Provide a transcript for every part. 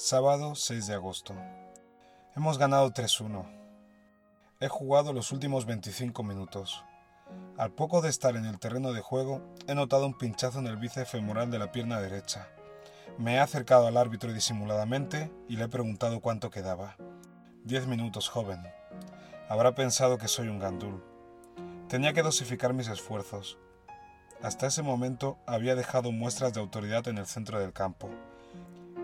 Sábado 6 de agosto. Hemos ganado 3-1. He jugado los últimos 25 minutos. Al poco de estar en el terreno de juego, he notado un pinchazo en el bíceps femoral de la pierna derecha. Me he acercado al árbitro disimuladamente y le he preguntado cuánto quedaba. Diez minutos, joven. Habrá pensado que soy un gandul. Tenía que dosificar mis esfuerzos. Hasta ese momento había dejado muestras de autoridad en el centro del campo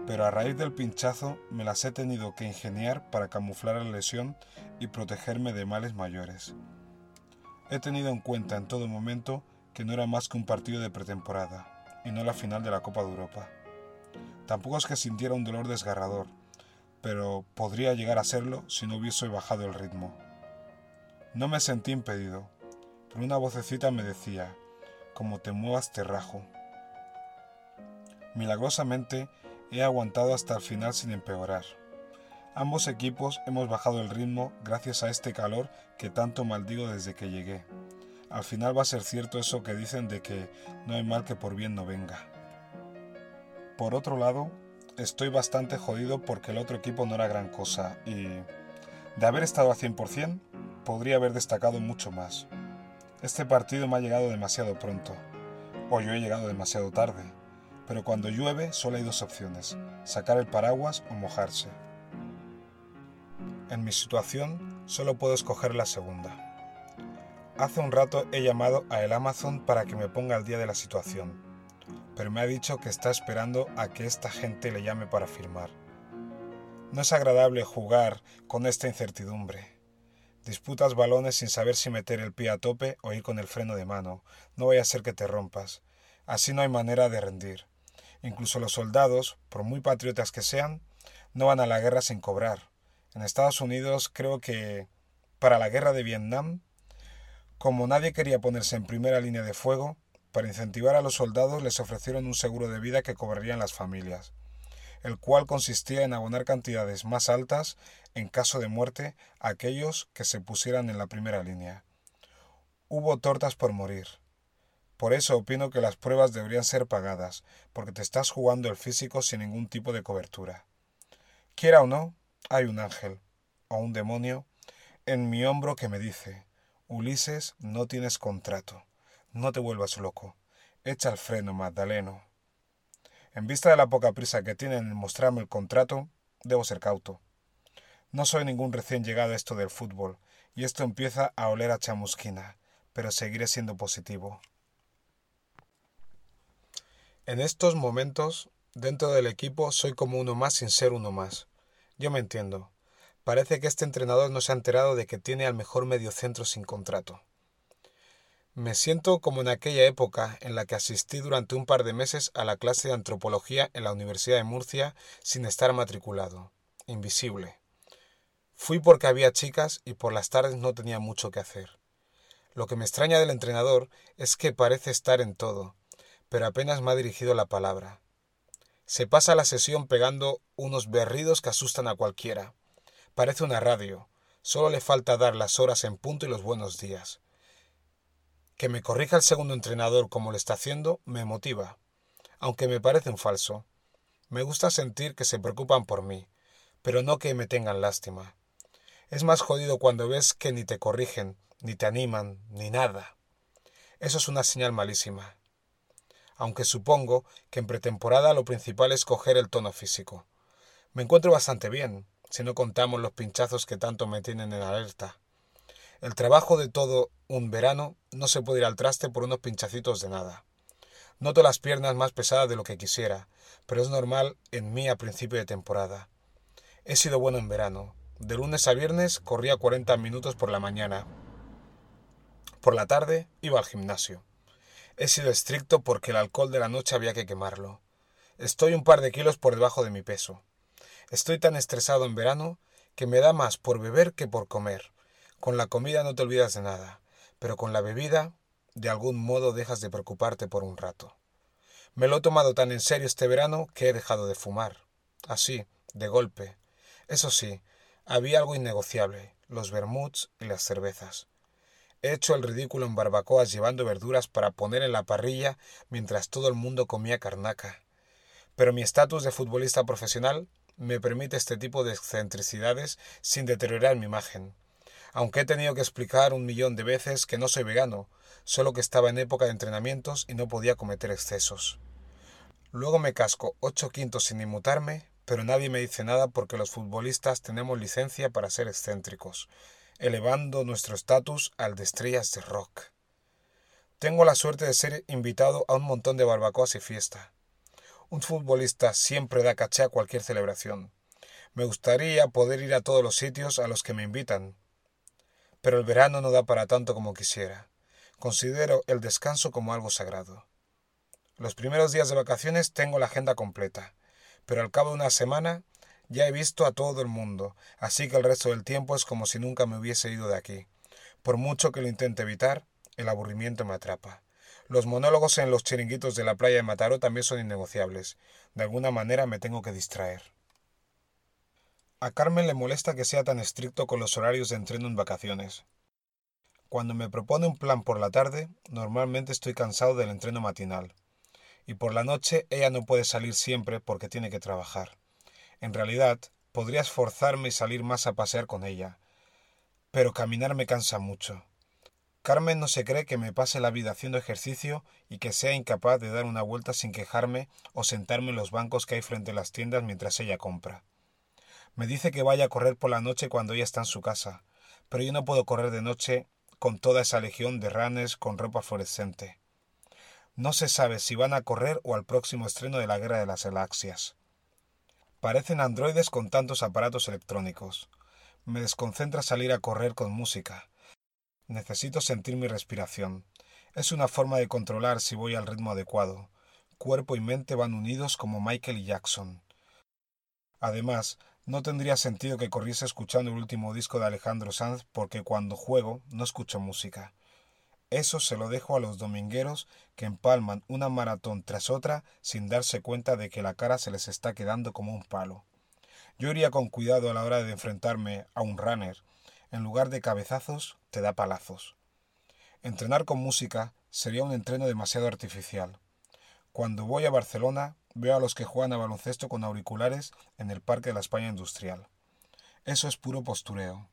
pero a raíz del pinchazo me las he tenido que ingeniar para camuflar la lesión y protegerme de males mayores. He tenido en cuenta en todo momento que no era más que un partido de pretemporada y no la final de la Copa de Europa. Tampoco es que sintiera un dolor desgarrador, pero podría llegar a serlo si no hubiese bajado el ritmo. No me sentí impedido, pero una vocecita me decía, como te muevas te rajo. Milagrosamente he aguantado hasta el final sin empeorar. Ambos equipos hemos bajado el ritmo gracias a este calor que tanto maldigo desde que llegué. Al final va a ser cierto eso que dicen de que no hay mal que por bien no venga. Por otro lado, estoy bastante jodido porque el otro equipo no era gran cosa y, de haber estado a 100%, podría haber destacado mucho más. Este partido me ha llegado demasiado pronto, o yo he llegado demasiado tarde pero cuando llueve solo hay dos opciones, sacar el paraguas o mojarse. En mi situación solo puedo escoger la segunda. Hace un rato he llamado a el Amazon para que me ponga al día de la situación, pero me ha dicho que está esperando a que esta gente le llame para firmar. No es agradable jugar con esta incertidumbre. Disputas balones sin saber si meter el pie a tope o ir con el freno de mano. No vaya a ser que te rompas. Así no hay manera de rendir. Incluso los soldados, por muy patriotas que sean, no van a la guerra sin cobrar. En Estados Unidos creo que para la guerra de Vietnam, como nadie quería ponerse en primera línea de fuego, para incentivar a los soldados les ofrecieron un seguro de vida que cobrarían las familias, el cual consistía en abonar cantidades más altas en caso de muerte a aquellos que se pusieran en la primera línea. Hubo tortas por morir. Por eso opino que las pruebas deberían ser pagadas, porque te estás jugando el físico sin ningún tipo de cobertura. Quiera o no, hay un ángel, o un demonio, en mi hombro que me dice, Ulises, no tienes contrato, no te vuelvas loco, echa el freno, Magdaleno. En vista de la poca prisa que tienen en mostrarme el contrato, debo ser cauto. No soy ningún recién llegado a esto del fútbol, y esto empieza a oler a chamusquina, pero seguiré siendo positivo. En estos momentos, dentro del equipo, soy como uno más sin ser uno más. Yo me entiendo. Parece que este entrenador no se ha enterado de que tiene al mejor mediocentro sin contrato. Me siento como en aquella época en la que asistí durante un par de meses a la clase de antropología en la Universidad de Murcia sin estar matriculado, invisible. Fui porque había chicas y por las tardes no tenía mucho que hacer. Lo que me extraña del entrenador es que parece estar en todo, pero apenas me ha dirigido la palabra. Se pasa la sesión pegando unos berridos que asustan a cualquiera. Parece una radio. Solo le falta dar las horas en punto y los buenos días. Que me corrija el segundo entrenador como lo está haciendo me motiva, aunque me parece un falso. Me gusta sentir que se preocupan por mí, pero no que me tengan lástima. Es más jodido cuando ves que ni te corrigen, ni te animan, ni nada. Eso es una señal malísima aunque supongo que en pretemporada lo principal es coger el tono físico. Me encuentro bastante bien, si no contamos los pinchazos que tanto me tienen en alerta. El trabajo de todo un verano no se puede ir al traste por unos pinchacitos de nada. Noto las piernas más pesadas de lo que quisiera, pero es normal en mí a principio de temporada. He sido bueno en verano. De lunes a viernes corría 40 minutos por la mañana. Por la tarde iba al gimnasio. He sido estricto porque el alcohol de la noche había que quemarlo. Estoy un par de kilos por debajo de mi peso. Estoy tan estresado en verano que me da más por beber que por comer. Con la comida no te olvidas de nada, pero con la bebida, de algún modo dejas de preocuparte por un rato. Me lo he tomado tan en serio este verano que he dejado de fumar. Así, de golpe. Eso sí, había algo innegociable, los vermuts y las cervezas. He hecho el ridículo en barbacoas llevando verduras para poner en la parrilla mientras todo el mundo comía carnaca. Pero mi estatus de futbolista profesional me permite este tipo de excentricidades sin deteriorar mi imagen. Aunque he tenido que explicar un millón de veces que no soy vegano, solo que estaba en época de entrenamientos y no podía cometer excesos. Luego me casco ocho quintos sin inmutarme, pero nadie me dice nada porque los futbolistas tenemos licencia para ser excéntricos, elevando nuestro estatus al de estrellas de rock. Tengo la suerte de ser invitado a un montón de barbacoas y fiesta. Un futbolista siempre da caché a cualquier celebración. Me gustaría poder ir a todos los sitios a los que me invitan. Pero el verano no da para tanto como quisiera. Considero el descanso como algo sagrado. Los primeros días de vacaciones tengo la agenda completa, pero al cabo de una semana ya he visto a todo el mundo, así que el resto del tiempo es como si nunca me hubiese ido de aquí. Por mucho que lo intente evitar, el aburrimiento me atrapa. Los monólogos en los chiringuitos de la playa de Mataró también son innegociables. De alguna manera me tengo que distraer. A Carmen le molesta que sea tan estricto con los horarios de entreno en vacaciones. Cuando me propone un plan por la tarde, normalmente estoy cansado del entreno matinal. Y por la noche ella no puede salir siempre porque tiene que trabajar. En realidad, podría esforzarme y salir más a pasear con ella. Pero caminar me cansa mucho. Carmen no se cree que me pase la vida haciendo ejercicio y que sea incapaz de dar una vuelta sin quejarme o sentarme en los bancos que hay frente a las tiendas mientras ella compra. Me dice que vaya a correr por la noche cuando ella está en su casa, pero yo no puedo correr de noche con toda esa legión de ranes con ropa fluorescente. No se sabe si van a correr o al próximo estreno de la Guerra de las Galaxias. Parecen androides con tantos aparatos electrónicos. Me desconcentra salir a correr con música Necesito sentir mi respiración. Es una forma de controlar si voy al ritmo adecuado. Cuerpo y mente van unidos como Michael y Jackson. Además, no tendría sentido que corriese escuchando el último disco de Alejandro Sanz porque cuando juego no escucho música. Eso se lo dejo a los domingueros que empalman una maratón tras otra sin darse cuenta de que la cara se les está quedando como un palo. Yo iría con cuidado a la hora de enfrentarme a un runner, en lugar de cabezazos, te da palazos. Entrenar con música sería un entreno demasiado artificial. Cuando voy a Barcelona, veo a los que juegan a baloncesto con auriculares en el Parque de la España Industrial. Eso es puro postureo.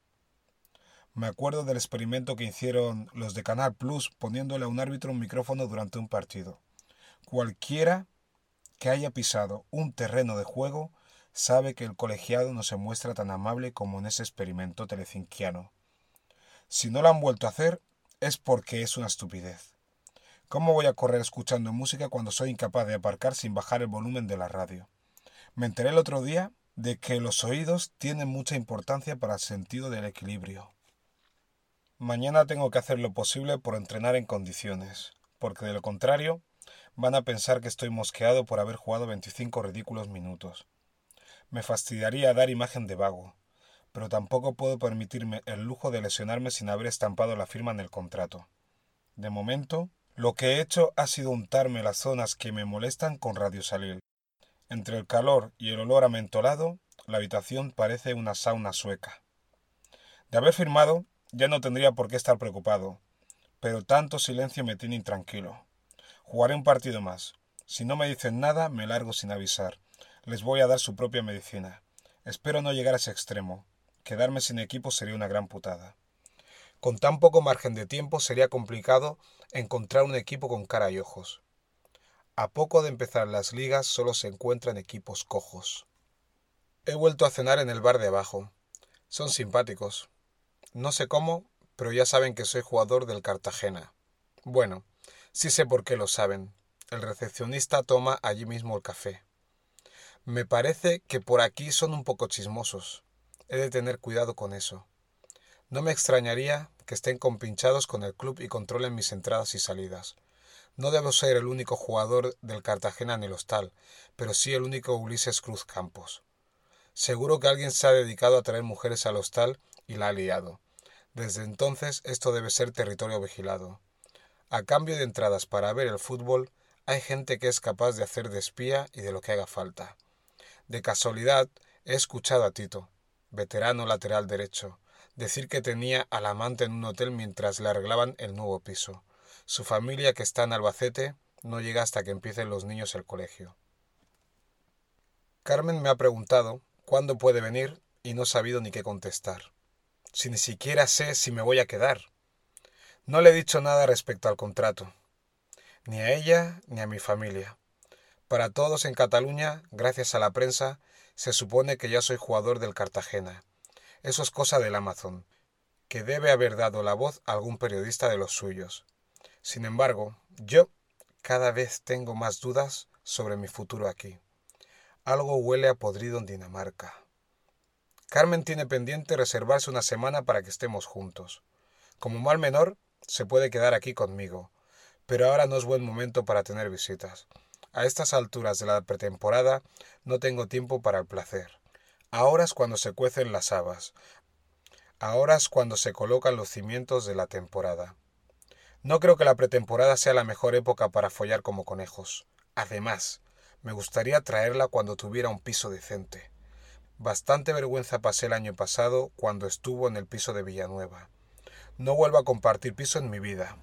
Me acuerdo del experimento que hicieron los de Canal Plus poniéndole a un árbitro un micrófono durante un partido. Cualquiera que haya pisado un terreno de juego sabe que el colegiado no se muestra tan amable como en ese experimento telecinquiano. Si no lo han vuelto a hacer, es porque es una estupidez. ¿Cómo voy a correr escuchando música cuando soy incapaz de aparcar sin bajar el volumen de la radio? Me enteré el otro día de que los oídos tienen mucha importancia para el sentido del equilibrio. Mañana tengo que hacer lo posible por entrenar en condiciones, porque de lo contrario van a pensar que estoy mosqueado por haber jugado 25 ridículos minutos. Me fastidiaría dar imagen de vago, pero tampoco puedo permitirme el lujo de lesionarme sin haber estampado la firma en el contrato. De momento, lo que he hecho ha sido untarme las zonas que me molestan con radiosalil. Entre el calor y el olor amentolado, la habitación parece una sauna sueca. De haber firmado, ya no tendría por qué estar preocupado, pero tanto silencio me tiene intranquilo. Jugaré un partido más. Si no me dicen nada, me largo sin avisar les voy a dar su propia medicina. Espero no llegar a ese extremo. Quedarme sin equipo sería una gran putada. Con tan poco margen de tiempo sería complicado encontrar un equipo con cara y ojos. A poco de empezar las ligas solo se encuentran equipos cojos. He vuelto a cenar en el bar de abajo. Son simpáticos. No sé cómo, pero ya saben que soy jugador del Cartagena. Bueno, sí sé por qué lo saben. El recepcionista toma allí mismo el café. Me parece que por aquí son un poco chismosos. He de tener cuidado con eso. No me extrañaría que estén compinchados con el club y controlen mis entradas y salidas. No debo ser el único jugador del Cartagena en el hostal, pero sí el único Ulises Cruz Campos. Seguro que alguien se ha dedicado a traer mujeres al hostal y la ha liado. Desde entonces esto debe ser territorio vigilado. A cambio de entradas para ver el fútbol, hay gente que es capaz de hacer de espía y de lo que haga falta. De casualidad, he escuchado a Tito, veterano lateral derecho, decir que tenía al amante en un hotel mientras le arreglaban el nuevo piso. Su familia, que está en Albacete, no llega hasta que empiecen los niños el colegio. Carmen me ha preguntado cuándo puede venir y no he sabido ni qué contestar. Si ni siquiera sé si me voy a quedar. No le he dicho nada respecto al contrato, ni a ella ni a mi familia. Para todos en Cataluña, gracias a la prensa, se supone que ya soy jugador del Cartagena. Eso es cosa del Amazon, que debe haber dado la voz a algún periodista de los suyos. Sin embargo, yo cada vez tengo más dudas sobre mi futuro aquí. Algo huele a podrido en Dinamarca. Carmen tiene pendiente reservarse una semana para que estemos juntos. Como mal menor, se puede quedar aquí conmigo, pero ahora no es buen momento para tener visitas. A estas alturas de la pretemporada no tengo tiempo para el placer. Ahora es cuando se cuecen las habas. Ahora es cuando se colocan los cimientos de la temporada. No creo que la pretemporada sea la mejor época para follar como conejos. Además, me gustaría traerla cuando tuviera un piso decente. Bastante vergüenza pasé el año pasado cuando estuvo en el piso de Villanueva. No vuelvo a compartir piso en mi vida.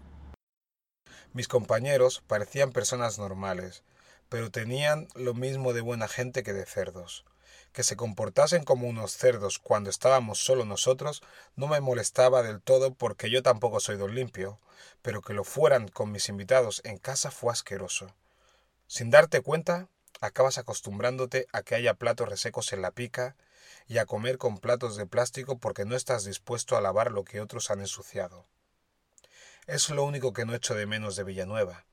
Mis compañeros parecían personas normales, pero tenían lo mismo de buena gente que de cerdos. Que se comportasen como unos cerdos cuando estábamos solo nosotros no me molestaba del todo porque yo tampoco soy don limpio, pero que lo fueran con mis invitados en casa fue asqueroso. Sin darte cuenta, acabas acostumbrándote a que haya platos resecos en la pica y a comer con platos de plástico porque no estás dispuesto a lavar lo que otros han ensuciado. Es lo único que no echo de menos de Villanueva.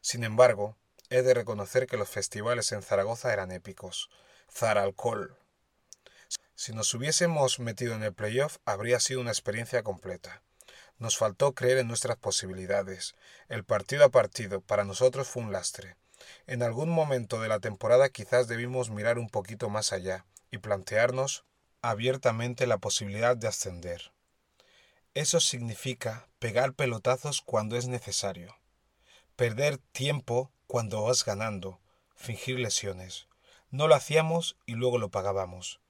Sin embargo, He de reconocer que los festivales en Zaragoza eran épicos. Zaralcol. Si nos hubiésemos metido en el playoff habría sido una experiencia completa. Nos faltó creer en nuestras posibilidades. El partido a partido para nosotros fue un lastre. En algún momento de la temporada quizás debimos mirar un poquito más allá y plantearnos abiertamente la posibilidad de ascender. Eso significa pegar pelotazos cuando es necesario, perder tiempo cuando vas ganando, fingir lesiones. No lo hacíamos y luego lo pagábamos.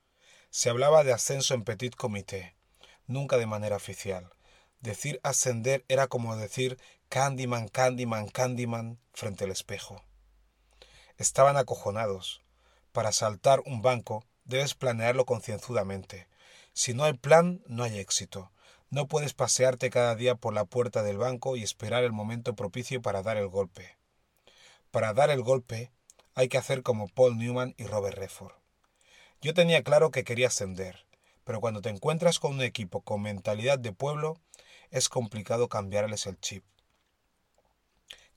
Se hablaba de ascenso en petit comité, nunca de manera oficial. Decir ascender era como decir Candyman, Candyman, Candyman frente al espejo. Estaban acojonados. Para saltar un banco debes planearlo concienzudamente. Si no hay plan, no hay éxito. No puedes pasearte cada día por la puerta del banco y esperar el momento propicio para dar el golpe. Para dar el golpe hay que hacer como Paul Newman y Robert Redford. Yo tenía claro que quería ascender, pero cuando te encuentras con un equipo con mentalidad de pueblo, es complicado cambiarles el chip.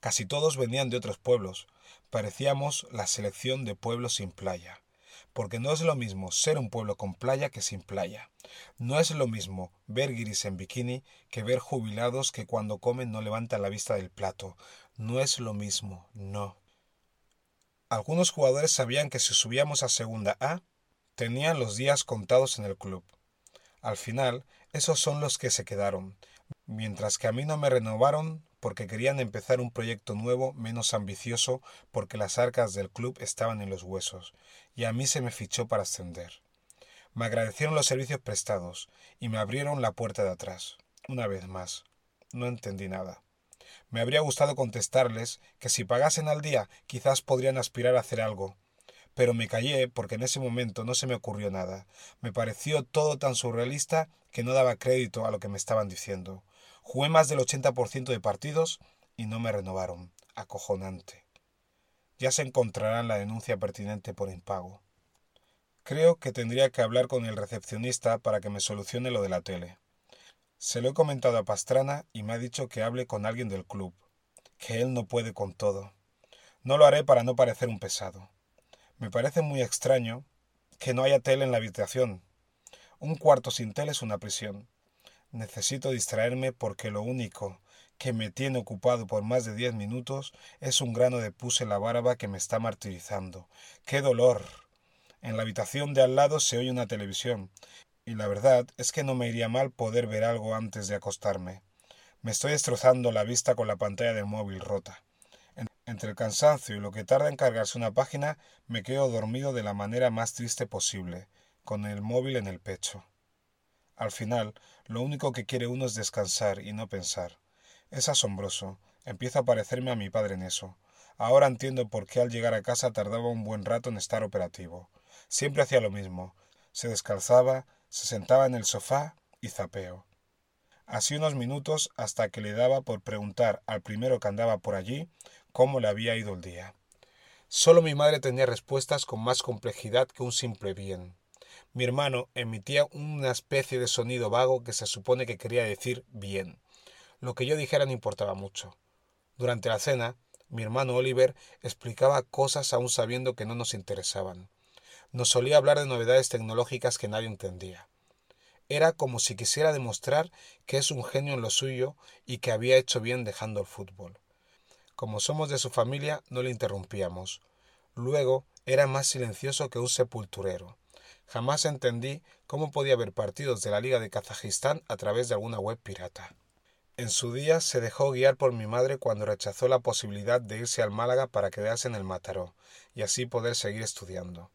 Casi todos venían de otros pueblos, parecíamos la selección de pueblos sin playa, porque no es lo mismo ser un pueblo con playa que sin playa. No es lo mismo ver guiris en bikini que ver jubilados que cuando comen no levantan la vista del plato, no es lo mismo, no. Algunos jugadores sabían que si subíamos a Segunda A, tenían los días contados en el club. Al final, esos son los que se quedaron, mientras que a mí no me renovaron porque querían empezar un proyecto nuevo menos ambicioso porque las arcas del club estaban en los huesos, y a mí se me fichó para ascender. Me agradecieron los servicios prestados y me abrieron la puerta de atrás. Una vez más, no entendí nada. Me habría gustado contestarles que si pagasen al día quizás podrían aspirar a hacer algo. Pero me callé porque en ese momento no se me ocurrió nada. Me pareció todo tan surrealista que no daba crédito a lo que me estaban diciendo. Jugué más del 80% de partidos y no me renovaron. Acojonante. Ya se encontrarán la denuncia pertinente por impago. Creo que tendría que hablar con el recepcionista para que me solucione lo de la tele. Se lo he comentado a Pastrana y me ha dicho que hable con alguien del club, que él no puede con todo. No lo haré para no parecer un pesado. Me parece muy extraño que no haya tele en la habitación. Un cuarto sin tele es una prisión. Necesito distraerme porque lo único que me tiene ocupado por más de diez minutos es un grano de pus en la barba que me está martirizando. ¡Qué dolor! En la habitación de al lado se oye una televisión y la verdad es que no me iría mal poder ver algo antes de acostarme. Me estoy destrozando la vista con la pantalla del móvil rota. Entre el cansancio y lo que tarda en cargarse una página, me quedo dormido de la manera más triste posible, con el móvil en el pecho. Al final, lo único que quiere uno es descansar y no pensar. Es asombroso. Empiezo a parecerme a mi padre en eso. Ahora entiendo por qué al llegar a casa tardaba un buen rato en estar operativo. Siempre hacía lo mismo se descalzaba, se sentaba en el sofá y zapeo. Así unos minutos hasta que le daba por preguntar al primero que andaba por allí cómo le había ido el día. Solo mi madre tenía respuestas con más complejidad que un simple bien. Mi hermano emitía una especie de sonido vago que se supone que quería decir bien. Lo que yo dijera no importaba mucho. Durante la cena, mi hermano Oliver explicaba cosas aún sabiendo que no nos interesaban. Nos solía hablar de novedades tecnológicas que nadie entendía. Era como si quisiera demostrar que es un genio en lo suyo y que había hecho bien dejando el fútbol. Como somos de su familia, no le interrumpíamos. Luego era más silencioso que un sepulturero. Jamás entendí cómo podía haber partidos de la Liga de Kazajistán a través de alguna web pirata. En su día se dejó guiar por mi madre cuando rechazó la posibilidad de irse al Málaga para quedarse en el Mataró y así poder seguir estudiando.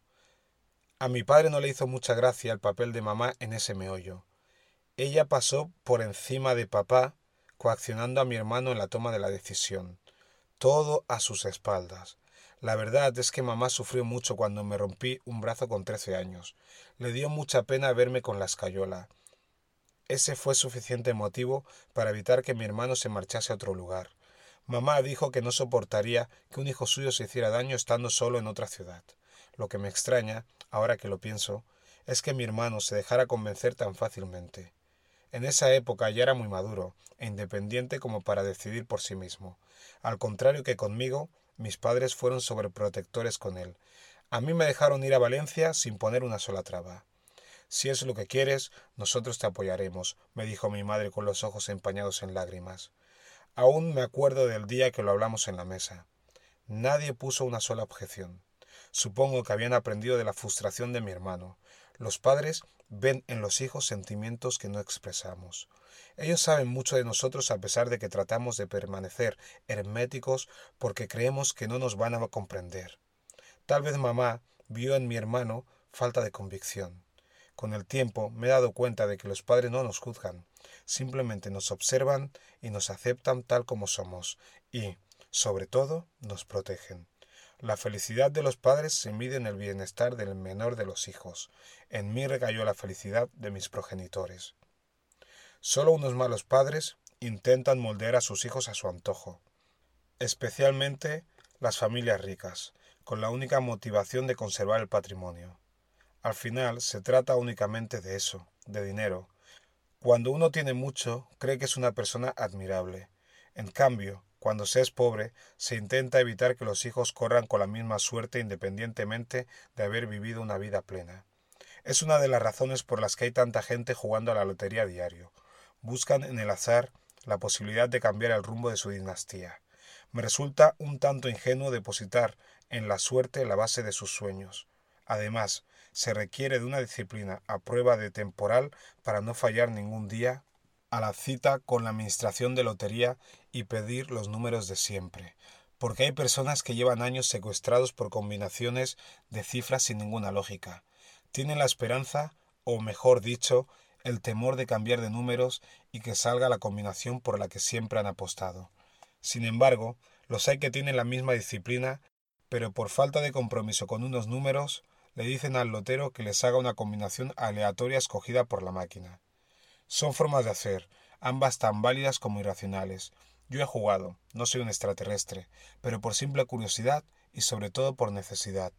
A mi padre no le hizo mucha gracia el papel de mamá en ese meollo. Ella pasó por encima de papá, coaccionando a mi hermano en la toma de la decisión. Todo a sus espaldas. La verdad es que mamá sufrió mucho cuando me rompí un brazo con trece años. Le dio mucha pena verme con la escayola. Ese fue suficiente motivo para evitar que mi hermano se marchase a otro lugar. Mamá dijo que no soportaría que un hijo suyo se hiciera daño estando solo en otra ciudad. Lo que me extraña, ahora que lo pienso, es que mi hermano se dejara convencer tan fácilmente. En esa época ya era muy maduro e independiente como para decidir por sí mismo. Al contrario que conmigo, mis padres fueron sobreprotectores con él. A mí me dejaron ir a Valencia sin poner una sola traba. Si es lo que quieres, nosotros te apoyaremos, me dijo mi madre con los ojos empañados en lágrimas. Aún me acuerdo del día que lo hablamos en la mesa. Nadie puso una sola objeción. Supongo que habían aprendido de la frustración de mi hermano. Los padres ven en los hijos sentimientos que no expresamos. Ellos saben mucho de nosotros a pesar de que tratamos de permanecer herméticos porque creemos que no nos van a comprender. Tal vez mamá vio en mi hermano falta de convicción. Con el tiempo me he dado cuenta de que los padres no nos juzgan, simplemente nos observan y nos aceptan tal como somos y, sobre todo, nos protegen. La felicidad de los padres se mide en el bienestar del menor de los hijos. En mí recayó la felicidad de mis progenitores. Solo unos malos padres intentan moldear a sus hijos a su antojo, especialmente las familias ricas, con la única motivación de conservar el patrimonio. Al final se trata únicamente de eso, de dinero. Cuando uno tiene mucho, cree que es una persona admirable. En cambio, cuando se es pobre, se intenta evitar que los hijos corran con la misma suerte independientemente de haber vivido una vida plena. Es una de las razones por las que hay tanta gente jugando a la lotería a diario, buscan en el azar la posibilidad de cambiar el rumbo de su dinastía. Me resulta un tanto ingenuo depositar en la suerte la base de sus sueños. Además, se requiere de una disciplina a prueba de temporal para no fallar ningún día a la cita con la administración de lotería y pedir los números de siempre, porque hay personas que llevan años secuestrados por combinaciones de cifras sin ninguna lógica. Tienen la esperanza, o mejor dicho, el temor de cambiar de números y que salga la combinación por la que siempre han apostado. Sin embargo, los hay que tienen la misma disciplina, pero por falta de compromiso con unos números, le dicen al lotero que les haga una combinación aleatoria escogida por la máquina. Son formas de hacer, ambas tan válidas como irracionales. Yo he jugado, no soy un extraterrestre, pero por simple curiosidad y sobre todo por necesidad.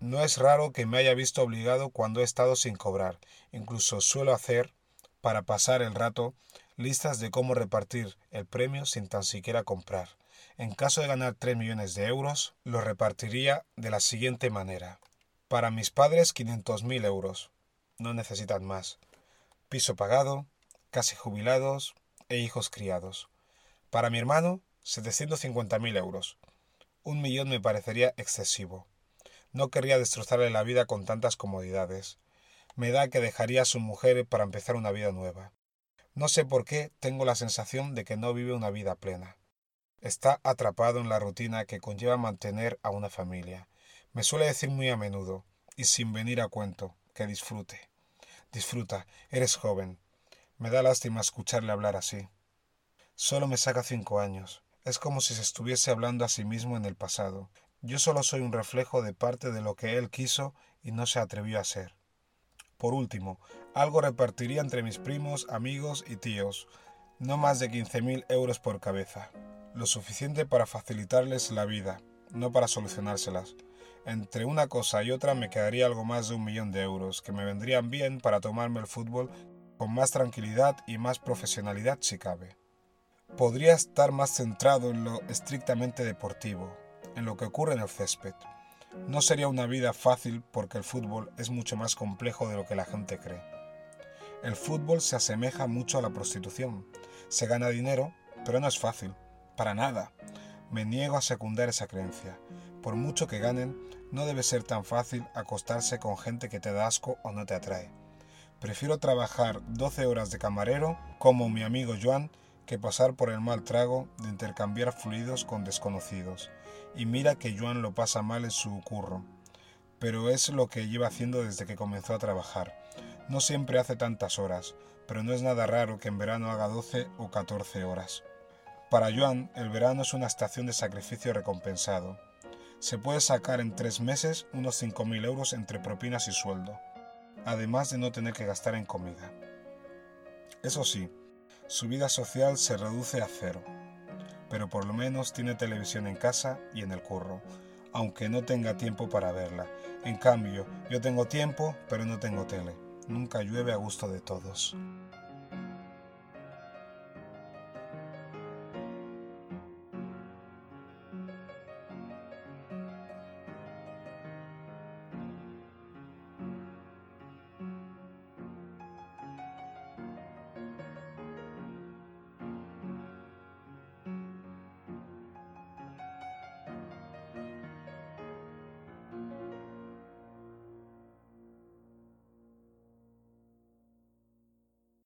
No es raro que me haya visto obligado cuando he estado sin cobrar. Incluso suelo hacer, para pasar el rato, listas de cómo repartir el premio sin tan siquiera comprar. En caso de ganar 3 millones de euros, lo repartiría de la siguiente manera. Para mis padres 500.000 euros. No necesitan más. Piso pagado, casi jubilados e hijos criados. Para mi hermano 750.000 euros. Un millón me parecería excesivo. No querría destrozarle la vida con tantas comodidades. Me da que dejaría a su mujer para empezar una vida nueva. No sé por qué tengo la sensación de que no vive una vida plena. Está atrapado en la rutina que conlleva mantener a una familia. Me suele decir muy a menudo, y sin venir a cuento, que disfrute. Disfruta, eres joven. Me da lástima escucharle hablar así. Solo me saca cinco años. Es como si se estuviese hablando a sí mismo en el pasado, yo solo soy un reflejo de parte de lo que él quiso y no se atrevió a ser. Por último, algo repartiría entre mis primos, amigos y tíos, no más de 15.000 euros por cabeza, lo suficiente para facilitarles la vida, no para solucionárselas. Entre una cosa y otra me quedaría algo más de un millón de euros, que me vendrían bien para tomarme el fútbol con más tranquilidad y más profesionalidad si cabe. Podría estar más centrado en lo estrictamente deportivo, en lo que ocurre en el césped. No sería una vida fácil porque el fútbol es mucho más complejo de lo que la gente cree. El fútbol se asemeja mucho a la prostitución. Se gana dinero, pero no es fácil. Para nada. Me niego a secundar esa creencia. Por mucho que ganen, no debe ser tan fácil acostarse con gente que te da asco o no te atrae. Prefiero trabajar 12 horas de camarero, como mi amigo Joan, que pasar por el mal trago de intercambiar fluidos con desconocidos. Y mira que Joan lo pasa mal en su curro. Pero es lo que lleva haciendo desde que comenzó a trabajar. No siempre hace tantas horas, pero no es nada raro que en verano haga 12 o 14 horas. Para Joan, el verano es una estación de sacrificio recompensado. Se puede sacar en tres meses unos 5.000 euros entre propinas y sueldo, además de no tener que gastar en comida. Eso sí, su vida social se reduce a cero, pero por lo menos tiene televisión en casa y en el curro, aunque no tenga tiempo para verla. En cambio, yo tengo tiempo, pero no tengo tele. Nunca llueve a gusto de todos.